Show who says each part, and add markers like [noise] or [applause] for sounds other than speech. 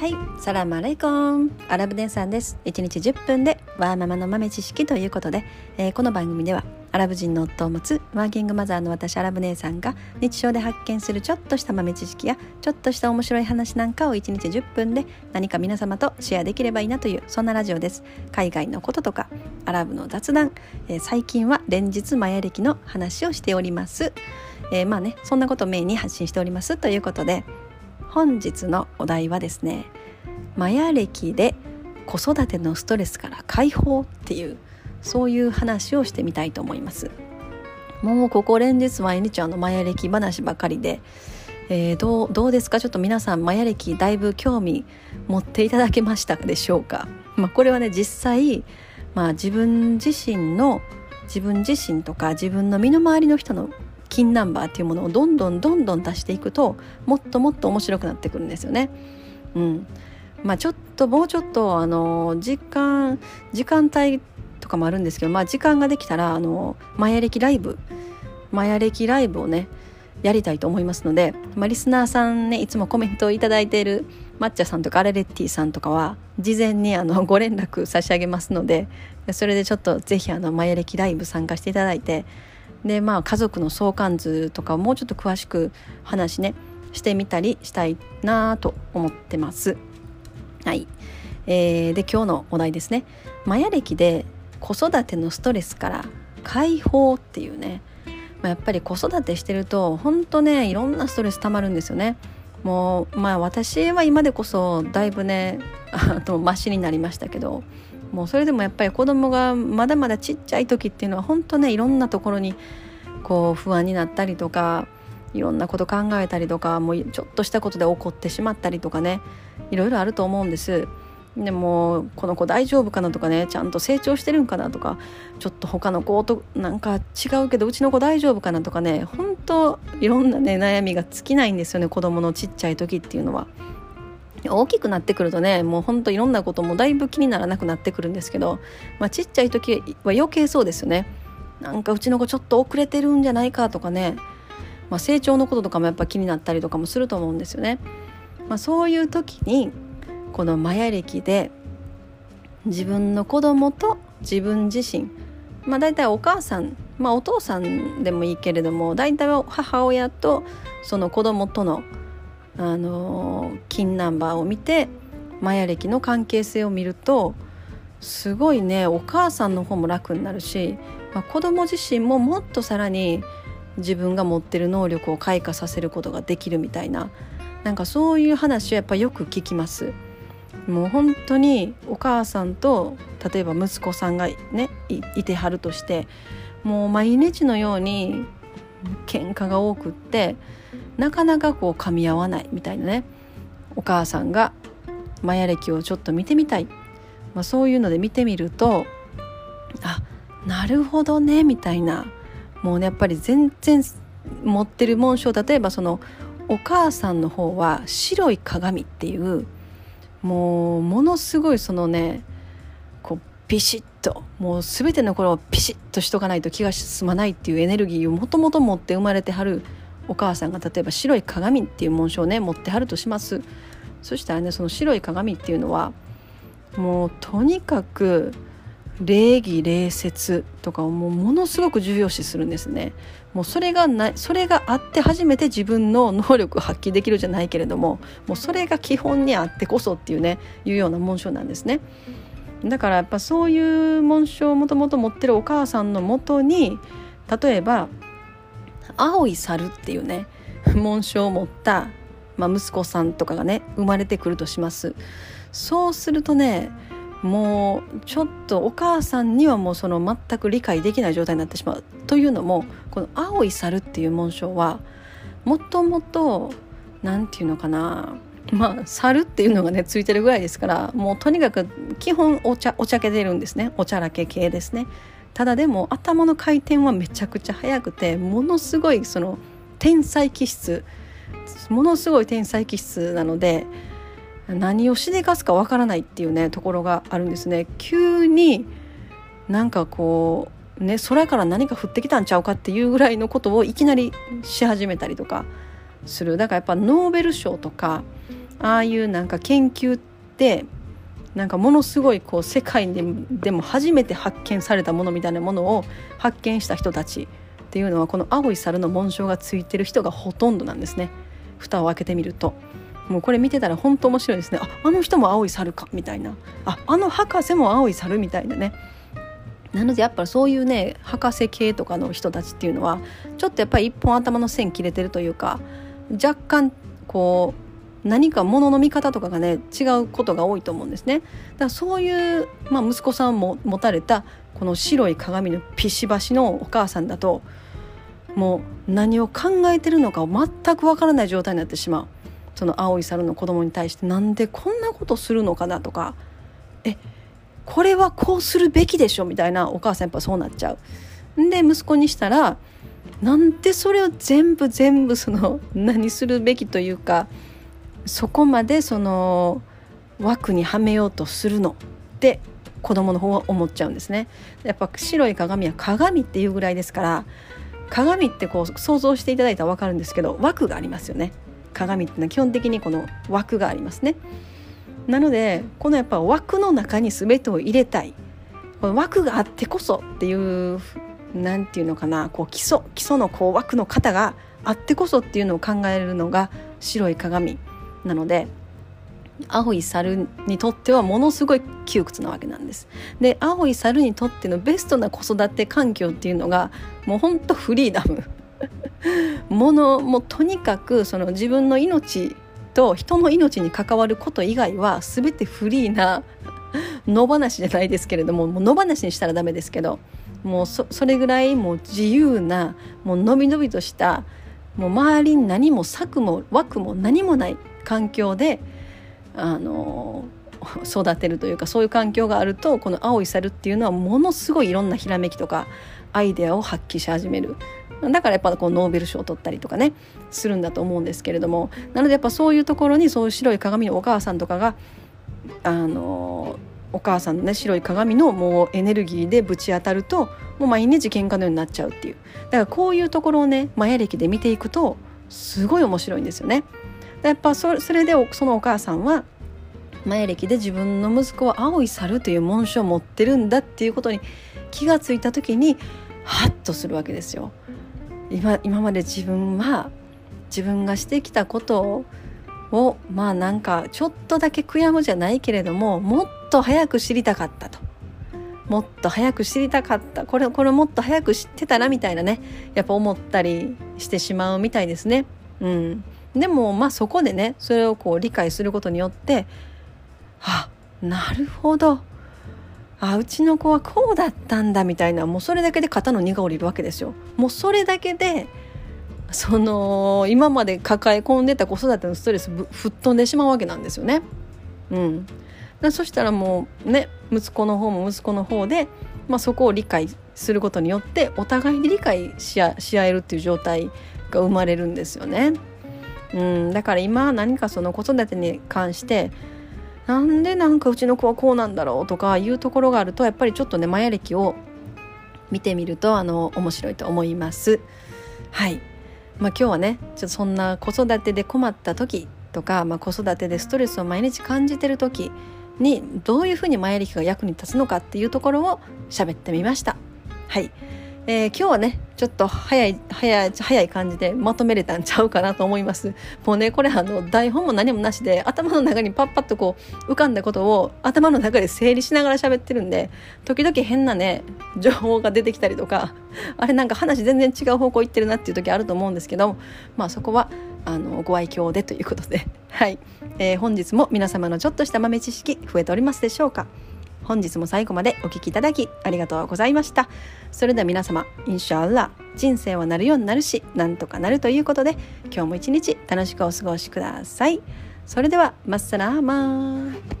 Speaker 1: はい、サラマレイコン。アラブデンさんです。1日10分でワーママの豆知識ということで、えーこの番組ではアラブ人の夫を持つワーキングマザーの私アラブ姉さんが日常で発見するちょっとした豆知識やちょっとした面白い話なんかを1日10分で何か皆様とシェアできればいいなというそんなラジオです。海外のこととかアラブの雑談、えー最近は連日マヤ歴の話をしております、えーまあねそんなことをメインに発信しておりますということで本日のお題はですねマヤ歴で子育てのストレスから解放っていうそういう話をしてみたいと思います。もうここ連日毎日あのマヤ歴話ばかりで、えーどうどうですか？ちょっと皆さんマヤ歴だいぶ興味持っていただけましたでしょうか、まあ、これはね実際、まあ、自分自身の自分自身とか自分の身の回りの人の金ナンバーっていうものをどんどんどんどん出していくともっともっと面白くなってくるんですよね。うん、まあちょっともうちょっとあの時間時間帯とかもあるんですけど、まあ、時間ができたらあのマヤ歴ライブマヤ歴ライブをねやりたいと思いますので、まあ、リスナーさんねいつもコメントを頂いただいている抹茶さんとかアレレッティさんとかは事前にあのご連絡差し上げますのでそれでちょっとぜひあのマヤ歴ライブ参加していただいてでまあ家族の相関図とかをもうちょっと詳しく話ねしてみたりしたいなと思ってます。はい、えーで今日のお題ですねマヤ歴で子育てのストレスから解放っていうね、やっぱり子育てしてると本当ねいろんなストレスたまるんですよね。もうまあ私は今でこそだいぶねあのマシになりましたけどもうそれでもやっぱり子供がまだまだちっちゃい時っていうのは本当ねいろんなところにこう不安になったりとかいろんなこと考えたりとかもうちょっとしたことで怒ってしまったりとかねいろいろあると思うんです。でもこの子大丈夫かなとかねちゃんと成長してるんかなとかちょっと他の子となんか違うけどうちの子大丈夫かなとかね本当いろんなね悩みが尽きないんですよね子供のちっちゃい時っていうのは。大きくなってくるとねもうほんといろんなこともだいぶ気にならなくなってくるんですけど、まあ、ちっちゃい時は余計そうですよねなんかうちの子ちょっと遅れてるんじゃないかとかね、まあ、成長のこととかもやっぱ気になったりとかもすると思うんですよね。まあ、そういう時にこのマヤ歴で自分の子供と自分自身まあ大体お母さんまあお父さんでもいいけれども大体は母親とその子供とのあの金ナンバーを見てマヤ歴の関係性を見るとすごいねお母さんの方も楽になるし、まあ、子供自身ももっとさらに自分が持ってる能力を開花させることができるみたいななんかそういう話はやっぱよく聞きます。もう本当にお母さんと例えば息子さんがねいいてはるとしてもう毎日のように喧嘩が多くってなかなかこう噛み合わないみたいなね。お母さんがマヤ歴をちょっと見てみたい、まあ、そういうので見てみるとあなるほどねみたいな。もうねやっぱり全然持ってる紋章例えばそのお母さんの方は白い鏡っていうもうものすごいそのねこうビシッともう全ての頃をピシッとしとかないと気が済まないっていうエネルギーをもともと持って生まれてはるお母さんが例えば白い鏡っていう紋章をね持ってはるとします。そしたらねその白い鏡っていうのはもうとにかく礼儀礼節とかをもうものすごく重要視するんですね。もうそれがないそれがあって初めて自分の能力を発揮できるじゃないけれどももうそれが基本にあってこそっていうねいうような紋章なんですね。だからやっぱそういう紋章をもともと持ってるお母さんのもとに例えば青い猿っていうね紋章を持った、まあ、息子さんとかがね生まれてくるとします。そうするとねもうちょっとお母さんにはもうその全く理解できない状態になってしまうというのもこの青い猿っていう紋章はもともと何て言うのかなまあ猿っていうのがねついてるぐらいですからもうとにかく基本お茶お茶けてるんですね。おちゃらけ系ですね。ただでも頭の回転はめちゃくちゃ速くてものすごいその天才気質ものすごい天才気質なので何をしでかすかわからないっていうねところがあるんですね。急になんかこうね空から何か降ってきたんちゃうかっていうぐらいのことをいきなりし始めたりとかする。だからやっぱノーベル賞とかああいうなんか研究ってなんかものすごいこう世界ででも初めて発見されたものみたいなものを発見した人たちっていうのはこの青い猿の紋章がついてる人がほとんどなんですね。蓋を開けてみると。もうこれ見てたら本当面白いですね。ああの人も青い猿かみたいな。ああの博士も青い猿みたいなね。なのでやっぱりそういうね博士系とかの人たちっていうのはちょっとやっぱり一本頭の線切れてるというか若干こう何かもの見方とかがね違うことが多いと思うんですね。だからそういう、まあ、息子さんも持たれたこの白い鏡のピシバシのお母さんだともう何を考えてるのか全くわからない状態になってしまうその青い猿の子供に対してなんでこんなことするのかなとかえこれはこうするべきでしょ？みたいなお母さんやっぱそうなっちゃう。で息子にしたらなんでそれを全部全部その何するべきというかそこまでその枠にはめようとするのって子供の方は思っちゃうんですね。やっぱ白い鏡は鏡っていうぐらいですから鏡ってこう想像していただいたら分かるんですけど枠がありますよね。鏡っていうのは基本的にこの枠がありますね。なのでこのやっぱ枠の中に全てを入れたいこの枠があってこそっていう何て言うのかなこう基礎基礎のこう枠の型があってこそっていうのを考えるのが白い鏡なので青い猿にとってはものすごい窮屈なわけなんです。で青い猿にとってのベストな子育て環境っていうのがもうほんとフリーダム [laughs] ものもうとにかくその自分の命と人の命に関わること以外は全てフリーな [laughs] 野放しじゃないですけれどももう野放しにしたらダメですけどもうそれぐらいもう自由なもうのびのびとしたもう周りに何も策も枠も何もない環境であの育てるというかそういう環境があるとこの青い猿っていうのはものすごいいろんなひらめきとかアイデアを発揮し始める。だからやっぱこうノーベル賞を取ったりとかねするんだと思うんですけれども。なのでやっぱそういうところにそういう白い鏡のお母さんとかがあのお母さんのね白い鏡のもうエネルギーでぶち当たるともう毎日喧嘩のようになっちゃうっていう。だからこういうところをねマヤ歴で見ていくとすごい面白いんですよね。やっぱそれでそのお母さんはマヤ歴で自分の息子は青い猿という紋章を持ってるんだっていうことに気がついた時にハッとするわけですよ。今今まで自分は自分がしてきたことをまあなんかちょっとだけ悔やむじゃないけれどももっと早く知りたかったともっと早く知りたかったこれこれもっと早く知ってたらみたいなねやっぱ思ったりしてしまうみたいですね。うん、でもまあそこでねそれをこう理解することによってあなるほどあうちの子はこうだったんだみたいなもうそれだけで肩の荷が下りるわけですよ。もうそれだけでその今まで抱え込んでた子育てのストレス吹っ飛んでしまうわけなんですよね。うん、そしたらもうね息子の方も息子の方で、まあ、そこを理解することによってお互いに理解し合えるっていう状態が生まれるんですよね。うん、だから今何かその子育てに関してなんでなんかうちの子はこうなんだろうとかいうところがあるとやっぱりちょっとねマヤ歴を見てみるとあの面白いと思います。はいまあ、今日はねちょっとそんな子育てで困った時とか、まあ、子育てでストレスを毎日感じてる時にどういうふうにマヤ歴が役に立つのかっていうところを喋ってみました。はいえー、今日はねちょっと早い早い早い感じでまとめれたんちゃうかなと思います。もうねこれあの台本も何もなしで頭の中にパッパッとこう浮かんだことを頭の中で整理しながら喋ってるんで時々変なね情報が出てきたりとかあれなんか話全然違う方向行ってるなっていう時あると思うんですけどまあそこはあのご愛嬌でということで。はい、えー、本日も皆様のちょっとした豆知識増えておりますでしょうか？本日も最後までお聴きいただきありがとうございました。それでは皆様インシャアラ人生はなるようになるしなんとかなるということで今日も一日楽しくお過ごしください。それではマッサラーマー